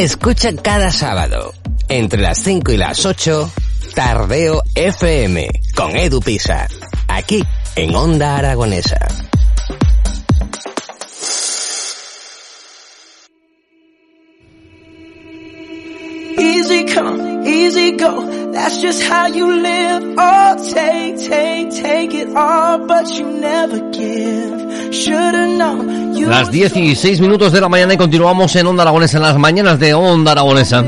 Escucha cada sábado, entre las 5 y las 8, Tardeo FM, con Edu Pisa, aquí en Onda Aragonesa. Easy come, easy go, that's just how you live. Oh, take, take, take it all, but you never give. Should've known you Las 16 minutos de la mañana y continuamos en Onda Aragonesa, en las mañanas de Onda Aragonesa.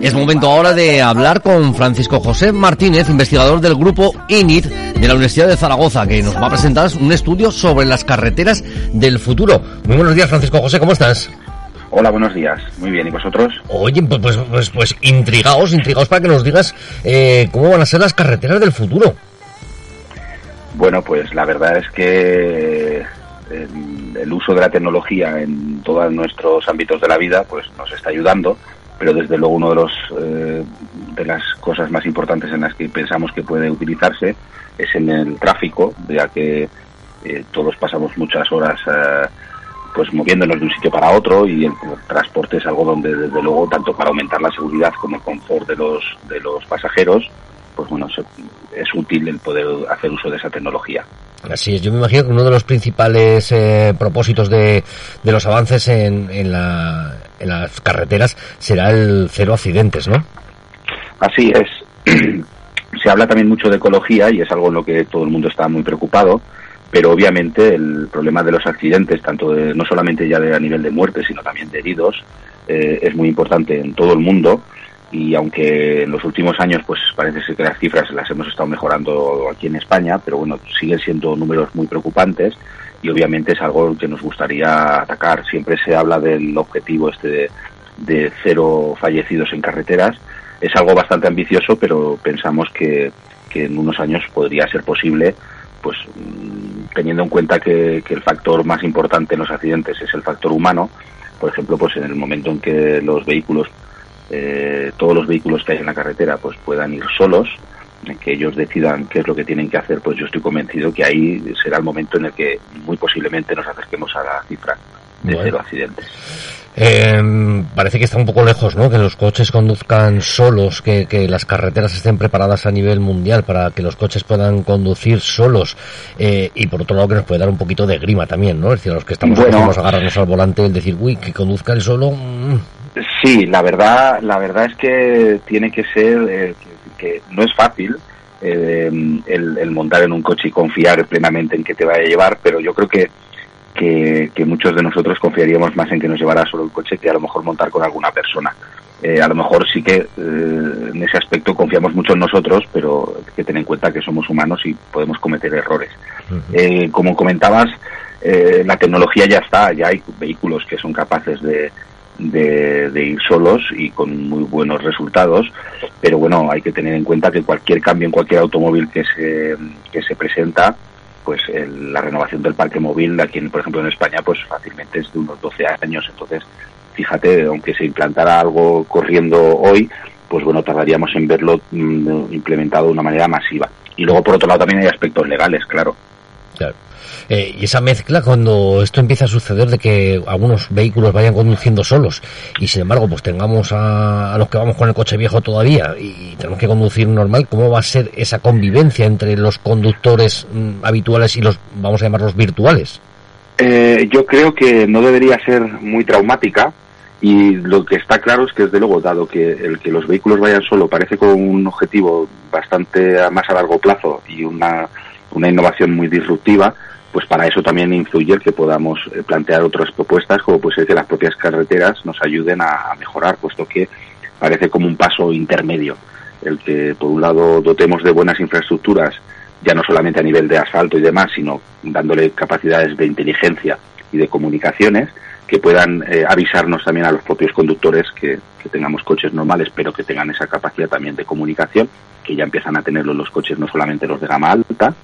Es momento ahora de hablar con Francisco José Martínez, investigador del grupo INIT de la Universidad de Zaragoza, que nos va a presentar un estudio sobre las carreteras del futuro. Muy buenos días, Francisco José, ¿cómo estás? Hola, buenos días. Muy bien, ¿y vosotros? Oye, pues, pues, pues, pues intrigados, intrigados para que nos digas eh, cómo van a ser las carreteras del futuro. Bueno, pues la verdad es que el, el uso de la tecnología en todos nuestros ámbitos de la vida pues nos está ayudando, pero desde luego uno de los eh, de las cosas más importantes en las que pensamos que puede utilizarse es en el tráfico, ya que eh, todos pasamos muchas horas eh, pues moviéndonos de un sitio para otro y el transporte es algo donde desde luego tanto para aumentar la seguridad como el confort de los de los pasajeros pues bueno se- es útil el poder hacer uso de esa tecnología Así es, yo me imagino que uno de los principales eh, propósitos de, de los avances en, en, la- en las carreteras será el cero accidentes, ¿no? Así es. Se habla también mucho de ecología y es algo en lo que todo el mundo está muy preocupado, pero obviamente el problema de los accidentes, tanto de- no solamente ya de, a nivel de muerte, sino también de heridos, eh, es muy importante en todo el mundo y aunque en los últimos años pues parece ser que las cifras las hemos estado mejorando aquí en España, pero bueno, siguen siendo números muy preocupantes y obviamente es algo que nos gustaría atacar. Siempre se habla del objetivo este de, de cero fallecidos en carreteras. Es algo bastante ambicioso, pero pensamos que, que en unos años podría ser posible, pues teniendo en cuenta que, que el factor más importante en los accidentes es el factor humano. Por ejemplo, pues en el momento en que los vehículos, eh, todos los vehículos que hay en la carretera, pues puedan ir solos, que ellos decidan qué es lo que tienen que hacer, pues yo estoy convencido que ahí será el momento en el que muy posiblemente nos acerquemos a la cifra de Bueno. cero accidentes. Eh, parece que está un poco lejos, ¿no? Que los coches conduzcan solos, que, que las carreteras estén preparadas a nivel mundial para que los coches puedan conducir solos. Eh, y por otro lado que nos puede dar un poquito de grima también, ¿no? Es decir, los que estamos Bueno. a agarrarnos al volante, el decir, uy, que conduzca él solo. Sí, la verdad, la verdad es que tiene que ser eh, que, que no es fácil eh, el, el montar en un coche y confiar plenamente en que te vaya a llevar, pero yo creo que, que, que muchos de nosotros confiaríamos más en que nos llevara solo el coche que a lo mejor montar con alguna persona. Eh, a lo mejor sí que eh, en ese aspecto confiamos mucho en nosotros, pero hay que tener en cuenta que somos humanos y podemos cometer errores. Eh, como comentabas, eh, la tecnología ya está, ya hay vehículos que son capaces de, de, de ir solos y con muy buenos resultados, pero bueno, hay que tener en cuenta que cualquier cambio en cualquier automóvil que se, que se presenta, pues el- la renovación del parque móvil aquí, en- por ejemplo, en España, pues fácilmente es de unos 12 años, entonces fíjate, aunque se implantara algo corriendo hoy, pues bueno, tardaríamos en verlo mm, implementado de una manera masiva. Y luego, por otro lado, también hay aspectos legales, claro. Claro. Eh, y esa mezcla cuando esto empieza a suceder de que algunos vehículos vayan conduciendo solos y sin embargo pues tengamos a, a los que vamos con el coche viejo todavía y tenemos que conducir normal, ¿cómo va a ser esa convivencia entre los conductores mm, habituales y los, vamos a llamarlos virtuales? Eh, yo creo que no debería ser muy traumática y lo que está claro es que desde luego, dado que el que los vehículos vayan solo parece con un objetivo bastante a- más a largo plazo y una, una innovación muy disruptiva, pues para eso también influye el que podamos eh, plantear otras propuestas, como puede ser que las propias carreteras nos ayuden a, a mejorar, puesto que parece como un paso intermedio, el que por un lado dotemos de buenas infraestructuras, ya no solamente a nivel de asfalto y demás, sino dándole capacidades de inteligencia y de comunicaciones que puedan eh, avisarnos también a los propios conductores que, tengamos coches normales, pero que tengan esa capacidad también de comunicación, que ya empiezan a tenerlo los coches, no solamente los de gama alta,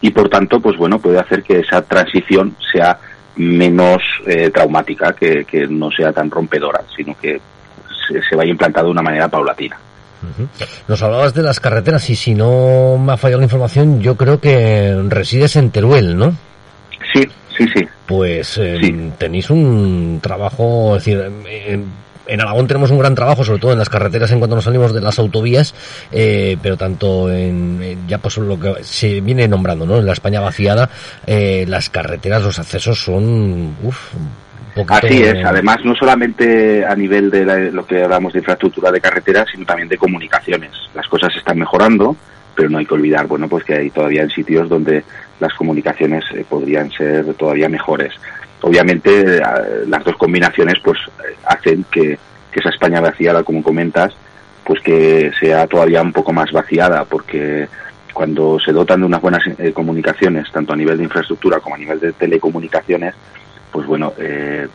y por tanto, pues bueno, puede hacer que esa transición sea menos eh, traumática, que, no sea tan rompedora, sino que se, vaya implantando de una manera paulatina. Nos hablabas de las carreteras y si no me ha fallado la información, yo creo que resides en Teruel, ¿no? Sí, sí, sí. Pues eh, Sí. tenéis un trabajo, es decir, eh, en Aragón tenemos un gran trabajo, sobre todo en las carreteras en cuanto nos salimos de las autovías, eh, pero tanto en, ya pues lo que se viene nombrando, ¿no? En la España vaciada, eh, las carreteras, los accesos son, uff, Así es, además no solamente a nivel de lo que hablamos de infraestructura de carreteras, sino también de comunicaciones. Las cosas están mejorando, pero no hay que olvidar, bueno, pues que hay todavía en sitios donde las comunicaciones eh, podrían ser todavía mejores. Obviamente eh, las dos combinaciones pues eh, hacen que, esa España vaciada, como comentas, pues que sea todavía un poco más vaciada, porque cuando se dotan de unas buenas comunicaciones, tanto a nivel de infraestructura como a nivel de telecomunicaciones, pues bueno,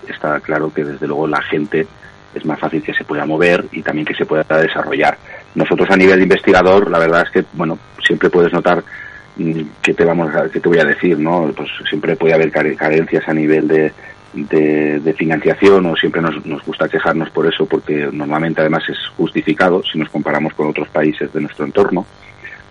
está claro que desde luego la gente es más fácil que se pueda mover y también que se pueda desarrollar. Nosotros a nivel de investigador, la verdad es que, bueno, siempre puedes notar mm, que te vamos a, que te voy a decir, ¿no? Pues siempre puede haber carencias a nivel de, financiación o siempre nos, gusta quejarnos por eso porque normalmente además es justificado si nos comparamos con otros países de nuestro entorno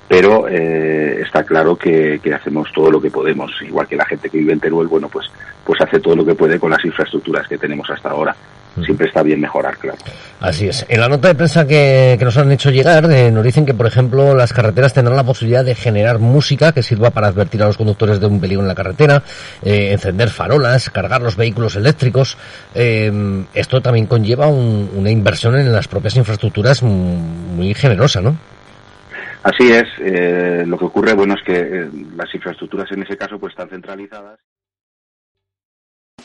pero eh, está claro que, que, hacemos todo lo que podemos igual que la gente que vive en Teruel bueno pues pues hace todo lo que puede con las infraestructuras que tenemos hasta ahora siempre está bien mejorar, claro. Así es. En la nota de prensa que, nos han hecho llegar, eh, nos dicen que, por ejemplo, las carreteras tendrán la posibilidad de generar música que sirva para advertir a los conductores de un peligro en la carretera, eh, encender farolas, cargar los vehículos eléctricos. Eh, esto también conlleva una inversión en las propias infraestructuras muy generosa, ¿no? Así es. lo que ocurre, bueno, es que las infraestructuras en ese caso pues están centralizadas.